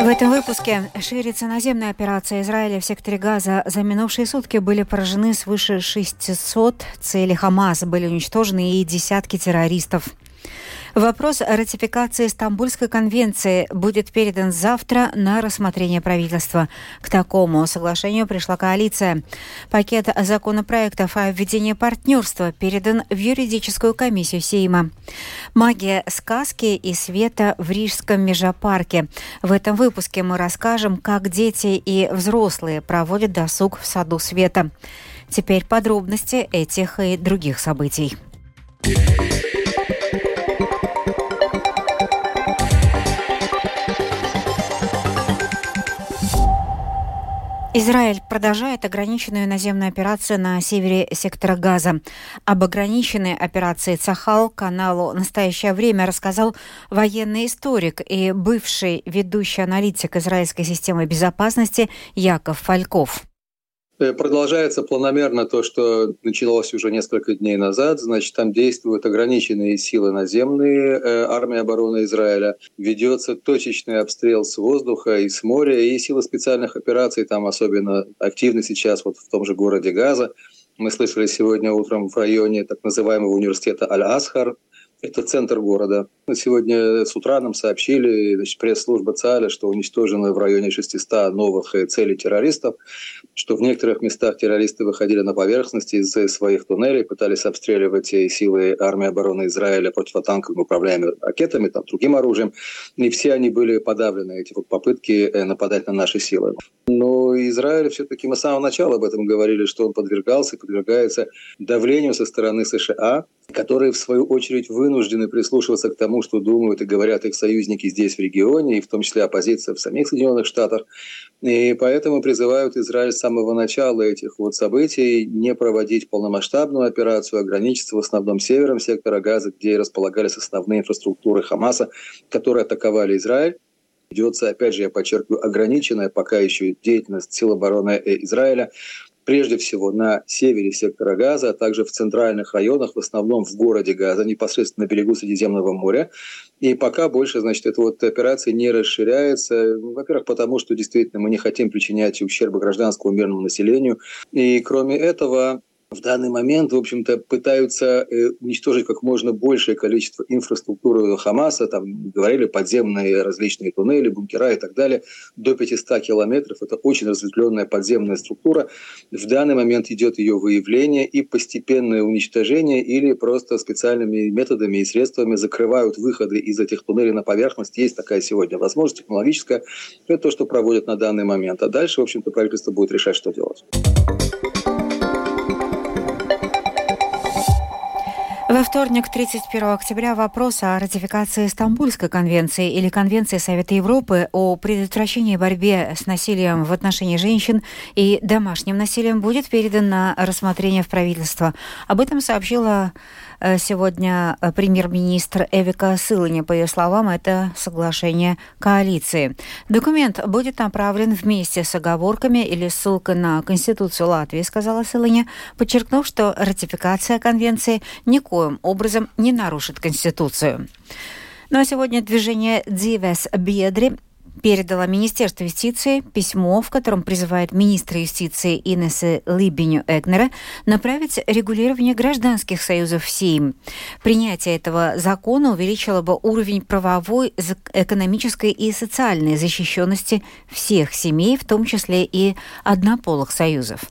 В этом выпуске ширится наземная операция Израиля в секторе Газа. За минувшие сутки были поражены свыше 600 целей Хамас, были уничтожены и десятки террористов. Вопрос о ратификации Стамбульской конвенции будет передан завтра на рассмотрение правительства. К такому соглашению пришла коалиция. Пакет законопроектов о введении партнерства передан в юридическую комиссию Сейма. Магия сказки и света в Рижском межапарке. В этом выпуске мы расскажем, как дети и взрослые проводят досуг в саду света. Теперь подробности этих и других событий. Израиль продолжает ограниченную наземную операцию на севере сектора Газа. Об ограниченной операции Цахал каналу «Настоящее время» рассказал военный историк и бывший ведущий аналитик израильской системы безопасности Яков Фальков. Э, продолжается планомерно то, что началось уже несколько дней назад. Значит, там действуют ограниченные силы наземные, э, армия обороны Израиля. Ведется точечный обстрел с воздуха и с моря, и силы специальных операций там особенно активны сейчас вот в том же городе Газа. Мы слышали сегодня утром в районе так называемого университета Аль-Асхар, это центр города. Сегодня с утра нам сообщили, значит, пресс-служба ЦАЛя, что уничтожено в районе 600 новых э, целей террористов, что в некоторых местах террористы выходили на поверхность из своих туннелей, пытались обстреливать силы армии обороны Израиля противотанковыми управляемыми ракетами, там, другим оружием. И все они были подавлены, эти вот попытки э, нападать на наши силы. Но Израиль все-таки мы с самого начала об этом говорили, что он подвергался и подвергается давлению со стороны США, которые, в свою очередь, вынуждены прислушиваться к тому, что думают и говорят их союзники здесь, в регионе, и в том числе оппозиция в самих Соединенных Штатах. И поэтому призывают Израиль с самого начала этих вот событий не проводить полномасштабную операцию, ограничиться в основном севером сектора Газа, где располагались основные инфраструктуры Хамаса, которые атаковали Израиль ведется, опять же, я подчеркиваю, ограниченная пока еще деятельность сил обороны Израиля прежде всего на севере сектора Газа, а также в центральных районах, в основном в городе Газа, непосредственно на берегу Средиземного моря. И пока больше, значит, эта вот операция не расширяется. Во-первых, потому что действительно мы не хотим причинять ущерба гражданскому мирному населению. И кроме этого, в данный момент, в общем-то, пытаются э, уничтожить как можно большее количество инфраструктуры Хамаса, там говорили подземные различные туннели, бункера и так далее, до 500 километров. Это очень разветвленная подземная структура. В данный момент идет ее выявление и постепенное уничтожение или просто специальными методами и средствами закрывают выходы из этих туннелей на поверхность. Есть такая сегодня возможность технологическая. Это то, что проводят на данный момент. А дальше, в общем-то, правительство будет решать, что делать. Во вторник, 31 октября, вопрос о ратификации Стамбульской конвенции или Конвенции Совета Европы о предотвращении борьбе с насилием в отношении женщин и домашним насилием будет передан на рассмотрение в правительство. Об этом сообщила сегодня э, премьер-министр Эвика Сылыня. По ее словам, это соглашение коалиции. Документ будет направлен вместе с оговорками или ссылкой на Конституцию Латвии, сказала Сылыня, подчеркнув, что ратификация конвенции никоим образом не нарушит Конституцию. Ну а сегодня движение «Дивес Бедри» передала Министерство юстиции письмо, в котором призывает министра юстиции Инессы Либеню Эгнера направить регулирование гражданских союзов в Сейм. Принятие этого закона увеличило бы уровень правовой, экономической и социальной защищенности всех семей, в том числе и однополых союзов.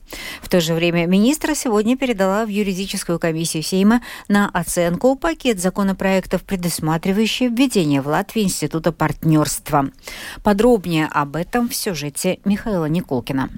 В то же время министра сегодня передала в юридическую комиссию Сейма на оценку пакет законопроектов, предусматривающий введение в Латвии Института партнерства. Подробнее об этом в сюжете Михаила Николкина.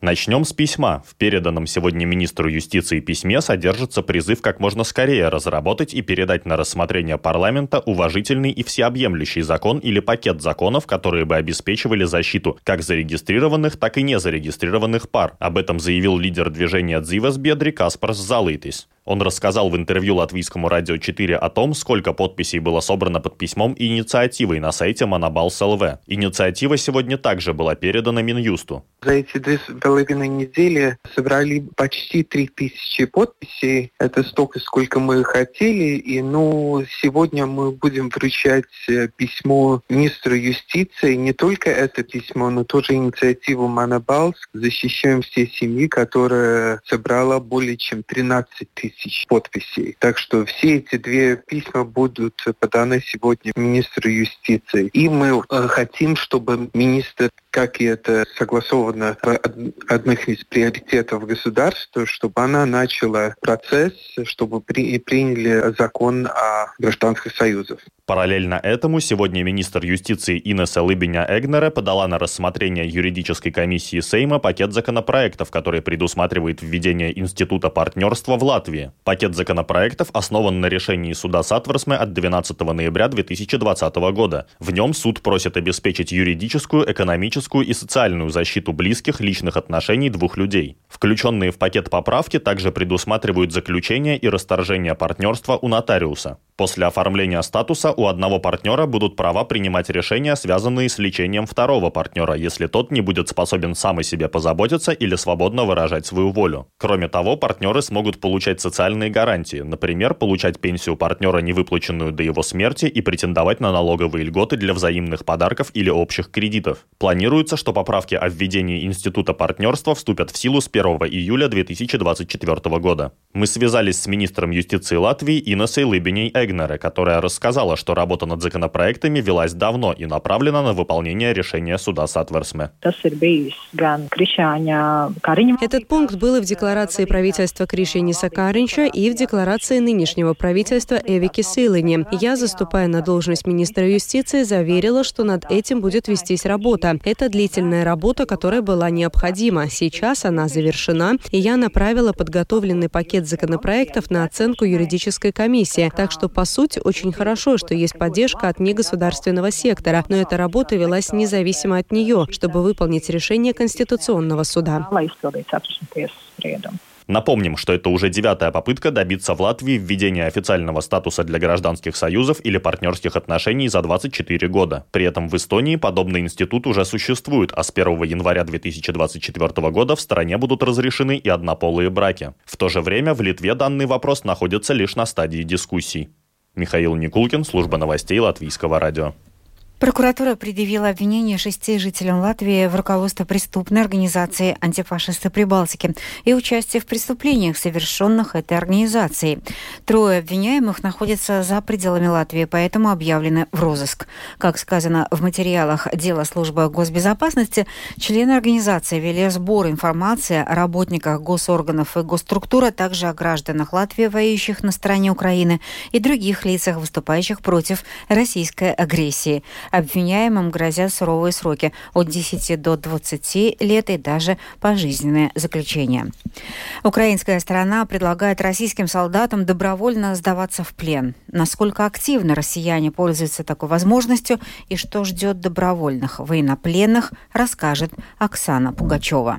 Начнем с письма. В переданном сегодня министру юстиции письме содержится призыв как можно скорее разработать и передать на рассмотрение парламента уважительный и всеобъемлющий закон или пакет законов, которые бы обеспечивали защиту как зарегистрированных, так и незарегистрированных пар. Об этом заявил лидер движения «Дзивас Бедри» Каспарс Залытис. Он рассказал в интервью латвийскому радио 4 о том, сколько подписей было собрано под письмом и инициативой на сайте Монобалс ЛВ. Инициатива сегодня также была передана Минюсту. За эти две с половиной недели собрали почти три тысячи подписей. Это столько, сколько мы хотели. И ну, сегодня мы будем вручать э, письмо министру юстиции. Не только это письмо, но тоже инициативу Монобалс. Защищаем все семьи, которая собрала более чем 13 тысяч подписей. Так что все эти две письма будут поданы сегодня министру юстиции. И мы э, хотим, чтобы министр как и это согласовано в одних из приоритетов государства, чтобы она начала процесс, чтобы при, приняли закон о гражданских союзах. Параллельно этому сегодня министр юстиции Инесса Либиня-Эгнере подала на рассмотрение юридической комиссии Сейма пакет законопроектов, который предусматривает введение Института партнерства в Латвии. Пакет законопроектов основан на решении суда Сатверсме от 12 ноября 2020 года. В нем суд просит обеспечить юридическую, экономическую и социальную защиту близких личных отношений двух людей. Включенные в пакет поправки также предусматривают заключение и расторжение партнерства у нотариуса. После оформления статуса у одного партнера будут права принимать решения, связанные с лечением второго партнера, если тот не будет способен сам о себе позаботиться или свободно выражать свою волю. Кроме того, партнеры смогут получать социальные гарантии, например, получать пенсию партнера, не выплаченную до его смерти, и претендовать на налоговые льготы для взаимных подарков или общих кредитов. Планируется, что поправки о введении института партнерства вступят в силу с 1 июля 2024 года. Мы связались с министром юстиции Латвии Инесой Либиней-Эгнере, которая рассказала, что работа над законопроектами велась давно и направлена на выполнение решения суда Сатверсме. Этот пункт был и в декларации правительства Кришениса Каринча, и в декларации нынешнего правительства Эвики Силыни. Я, заступая на должность министра юстиции, заверила, что над этим будет вестись работа. Это длительная работа, которая была необходима. Сейчас она завершена, и я направила подготовленный пакет законопроектов на оценку юридической комиссии. Так что по сути, очень хорошо, что есть поддержка от негосударственного сектора, но эта работа велась независимо от нее, чтобы выполнить решение Конституционного суда. Напомним, что это уже девятая попытка добиться в Латвии введения официального статуса для гражданских союзов или партнерских отношений за 24 года. При этом в Эстонии подобный институт уже существует, а с 1 января 2024 года в стране будут разрешены и однополые браки. В то же время в Литве данный вопрос находится лишь на стадии дискуссий. Михаил Никулкин, служба новостей Латвийского радио. Прокуратура предъявила обвинение шести жителям Латвии в руководство преступной организации «Антифашисты Прибалтики» и участие в преступлениях, совершенных этой организацией. Трое обвиняемых находятся за пределами Латвии, поэтому объявлены в розыск. Как сказано в материалах дела службы госбезопасности, члены организации вели сбор информации о работниках госорганов и госструктур, а также о гражданах Латвии, воюющих на стороне Украины, и других лицах, выступающих против российской агрессии. Обвиняемым грозят суровые сроки от 10 до 20 лет и даже пожизненное заключение. Украинская сторона предлагает российским солдатам добровольно сдаваться в плен. Насколько активно россияне пользуются такой возможностью и что ждет добровольных военнопленных, расскажет Оксана Пугачева.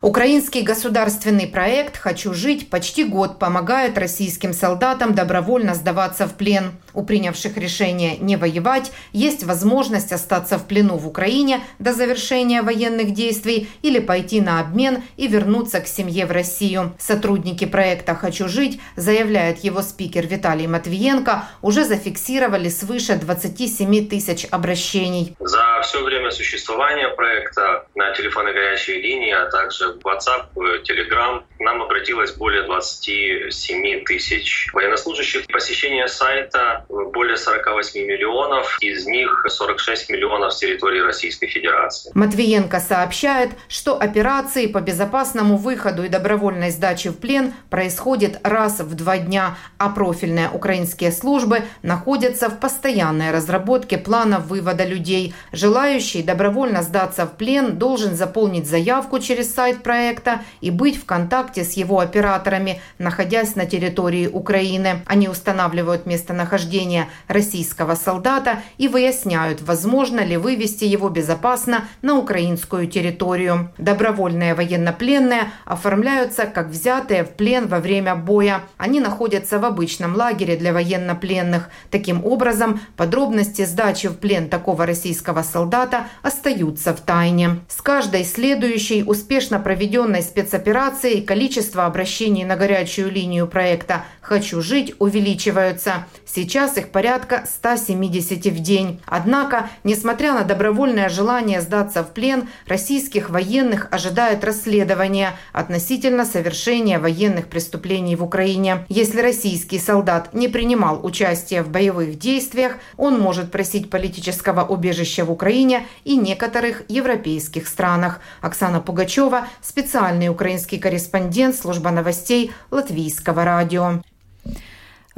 Украинский государственный проект «Хочу жить» почти год помогает российским солдатам добровольно сдаваться в плен. У принявших решение не воевать есть возможность остаться в плену в Украине до завершения военных действий или пойти на обмен и вернуться к семье в Россию. Сотрудники проекта «Хочу жить», заявляет его спикер Виталий Матвиенко, уже зафиксировали свыше 27 тысяч обращений. За все время существования проекта на телефонной горячей линии, а также WhatsApp, Telegram, к нам обратилось более 27 тысяч военнослужащих. Посещение сайта более 48 миллионов, из них 46 миллионов с территории Российской Федерации. Матвиенко сообщает, что операции по безопасному выходу и добровольной сдаче в плен происходят раз в два дня, а профильные украинские службы находятся в постоянной разработке плана вывода людей. Желающий добровольно сдаться в плен должен заполнить заявку через сайт реализовать проекта и быть в контакте с его операторами, находясь на территории Украины. Они устанавливают местонахождение российского солдата и выясняют, возможно ли вывести его безопасно на украинскую территорию. Добровольные военнопленные оформляются как взятые в плен во время боя. Они находятся в обычном лагере для военнопленных. Таким образом, подробности сдачи в плен такого российского солдата остаются в тайне. С каждой следующей успешно проведенной спецоперацией количество обращений на горячую линию проекта «Хочу жить» увеличиваются. Сейчас их порядка 170 в день. Однако, несмотря на добровольное желание сдаться в плен, российских военных ожидает расследование относительно совершения военных преступлений в Украине. Если российский солдат не принимал участие в боевых действиях, он может просить политического убежища в Украине и некоторых европейских странах. Оксана Пугачева, специальный украинский корреспондент служба новостей Латвийского радио.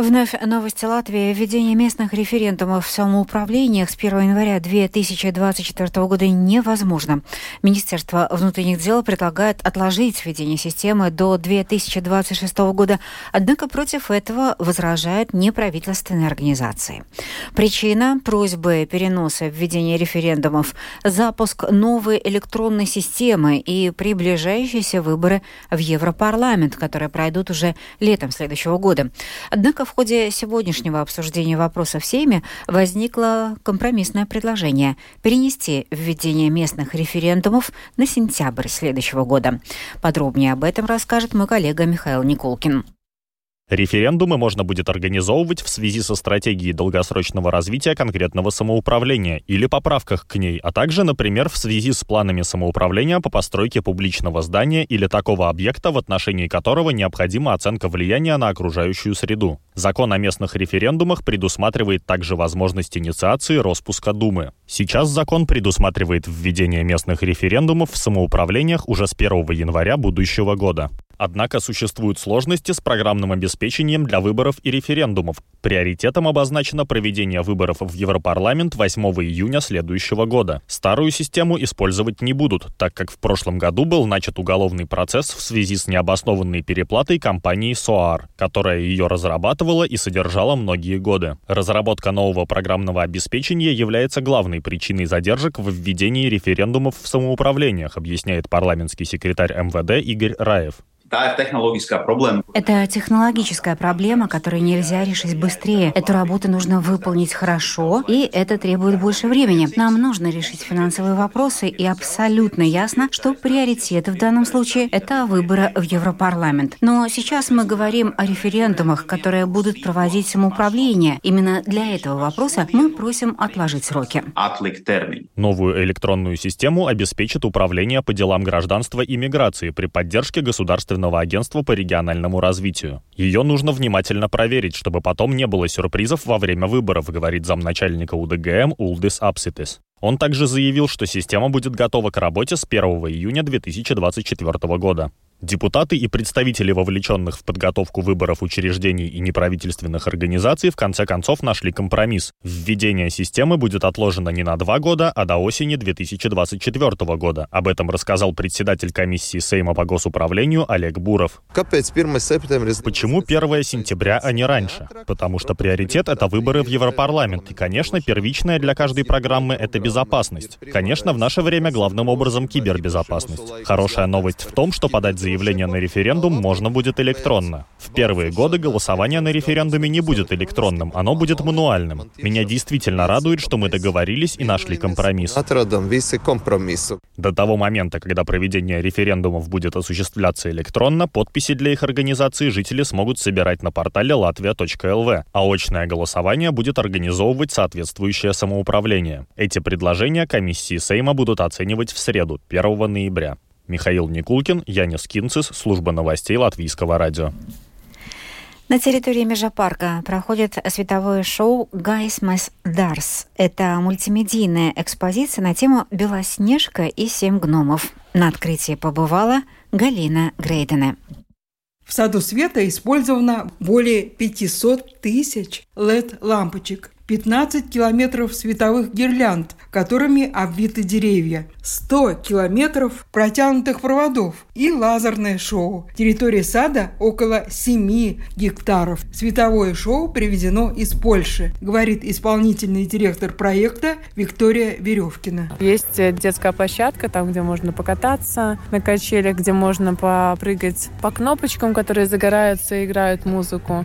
Вновь новости Латвии. Введение местных референдумов в самоуправлениях с 1 января 2024 года невозможно. Министерство внутренних дел предлагает отложить введение системы до 2026 года, однако против этого возражают неправительственные организации. Причина просьбы переноса введения референдумов – запуск новой электронной системы и приближающиеся выборы в Европарламент, которые пройдут уже летом следующего года. Однако в ходе сегодняшнего обсуждения вопроса в Сейме возникло компромиссное предложение перенести введение местных референдумов на сентябрь следующего года. Подробнее об этом расскажет мой коллега Михаил Никулкин. Референдумы можно будет организовывать в связи со стратегией долгосрочного развития конкретного самоуправления или поправках к ней, а также, например, в связи с планами самоуправления по постройке публичного здания или такого объекта, в отношении которого необходима оценка влияния на окружающую среду. Закон о местных референдумах предусматривает также возможность инициации распуска Думы. Сейчас закон предусматривает введение местных референдумов в самоуправлениях уже с 1 января будущего года. Однако существуют сложности с программным обеспечением для выборов и референдумов. Приоритетом обозначено проведение выборов в Европарламент 8 июня следующего года. Старую систему использовать не будут, так как в прошлом году был начат уголовный процесс в связи с необоснованной переплатой компании SOAR, которая ее разрабатывала и содержала многие годы. Разработка нового программного обеспечения является главной причиной задержек в введении референдумов в самоуправлениях, объясняет парламентский секретарь МВД Игорь Раев. Это технологическая проблема, которую нельзя решить быстрее. Эту работу нужно выполнить хорошо, и это требует больше времени. Нам нужно решить финансовые вопросы, и абсолютно ясно, что приоритет в данном случае – это выборы в Европарламент. Но сейчас мы говорим о референдумах, которые будут проводить самоуправление. Именно для этого вопроса мы просим отложить сроки. Новую электронную систему обеспечит Управление по делам гражданства и миграции при поддержке государственного Государственного агентства по региональному развитию. Ее нужно внимательно проверить, чтобы потом не было сюрпризов во время выборов, говорит замначальника УДГМ Улдис Апситис. Он также заявил, что система будет готова к работе с 1 июня 2024 года. Депутаты и представители вовлеченных в подготовку выборов учреждений и неправительственных организаций в конце концов нашли компромисс. Введение системы будет отложено не на два года, а до осени 2024 года. Об этом рассказал председатель комиссии Сейма по госуправлению Олег Буров. Почему 1 сентября, а не раньше? Потому что приоритет — это выборы в Европарламент. И, конечно, первичная для каждой программы — это безопасность. Конечно, в наше время главным образом кибербезопасность. Хорошая новость в том, что подать заявление заявление на референдум можно будет электронно. В первые годы голосование на референдуме не будет электронным, оно будет мануальным. Меня действительно радует, что мы договорились и нашли компромисс. До того момента, когда проведение референдумов будет осуществляться электронно, подписи для их организации жители смогут собирать на портале latvia.lv, а очное голосование будет организовывать соответствующее самоуправление. Эти предложения комиссии Сейма будут оценивать в среду, 1 ноября. Михаил Никулкин, Янис Кинцис, служба новостей Латвийского радио. На территории Межапарка проходит световое шоу «Гайсмас Дарс». Это мультимедийная экспозиция на тему «Белоснежка и семь гномов». На открытии побывала Галина Грейдена. В саду света использовано более 500 тысяч LED-лампочек. 15 километров световых гирлянд, которыми обвиты деревья, 100 километров протянутых проводов и лазерное шоу. Территория сада около 7 гектаров. Световое шоу привезено из Польши, говорит исполнительный директор проекта Виктория Веревкина. Есть детская площадка, там, где можно покататься на качелях, где можно попрыгать по кнопочкам, которые загораются и играют музыку.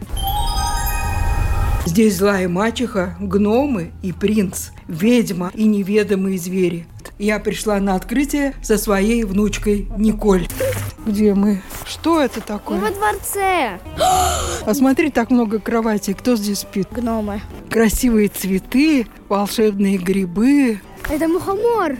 Здесь злая мачеха, гномы и принц, ведьма и неведомые звери. Я пришла на открытие со своей внучкой Николь. Где мы? Что это такое? Мы во дворце. А смотри, так много кроватей. Кто здесь спит? Гномы. Красивые цветы, волшебные грибы. Это мухомор.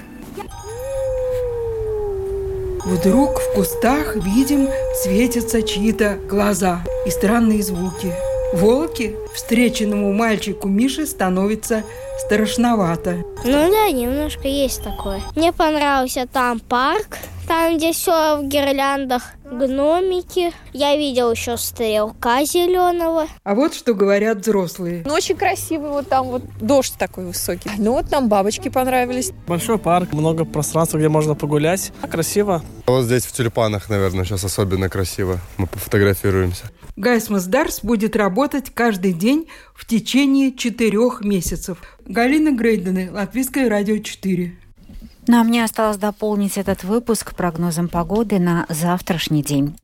Вдруг в кустах видим светятся чьи-то глаза и странные звуки. Волки встреченному мальчику Мише становится страшновато. Ну да, немножко есть такое. Мне понравился там парк, там, где все в гирляндах, гномики. Я видел еще стрелка зеленого. А вот что говорят взрослые. Ну, очень красивый вот там вот дождь такой высокий. Ну, вот нам бабочки понравились. Большой парк, много пространства, где можно погулять. Красиво. Вот здесь в тюльпанах, наверное, сейчас особенно красиво. Мы пофотографируемся. Гайсмас Дарс будет работать каждый день в течение четырех месяцев. Галина Грейдены, Латвийское радио 4. Ну а мне осталось дополнить этот выпуск прогнозом погоды на завтрашний день.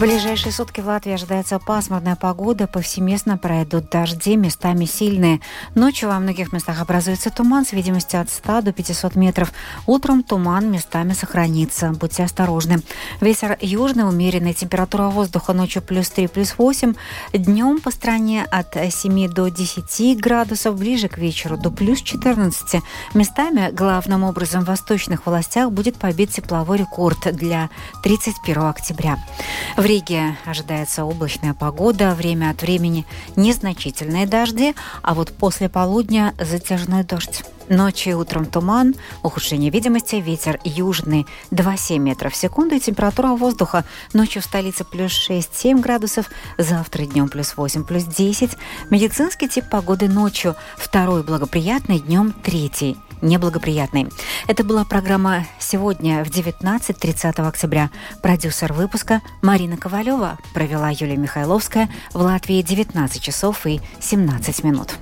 В ближайшие сутки в Латвии ожидается пасмурная погода. Повсеместно пройдут дожди, местами сильные. Ночью во многих местах образуется туман с видимостью от 100 до 500 метров. Утром туман местами сохранится. Будьте осторожны. Ветер южный, умеренный. Температура воздуха ночью плюс 3, плюс 8. Днем по стране от 7 до 10 градусов. Ближе к вечеру до плюс 14. Местами, главным образом в восточных властях, будет побит тепловой рекорд для 31 октября. В Риге ожидается облачная погода, время от времени незначительные дожди, а вот после полудня затяжной дождь. Ночью и утром туман, ухудшение видимости, ветер южный 2,7 метров в секунду и температура воздуха ночью в столице плюс 6-7 градусов, завтра днем плюс 8, плюс 10. Медицинский тип погоды ночью, второй благоприятный, днем третий неблагоприятный. Это была программа «Сегодня» в 19.30 октября. Продюсер выпуска Марина Ковалева провела Юлия Михайловская в Латвии 19 часов и 17 минут.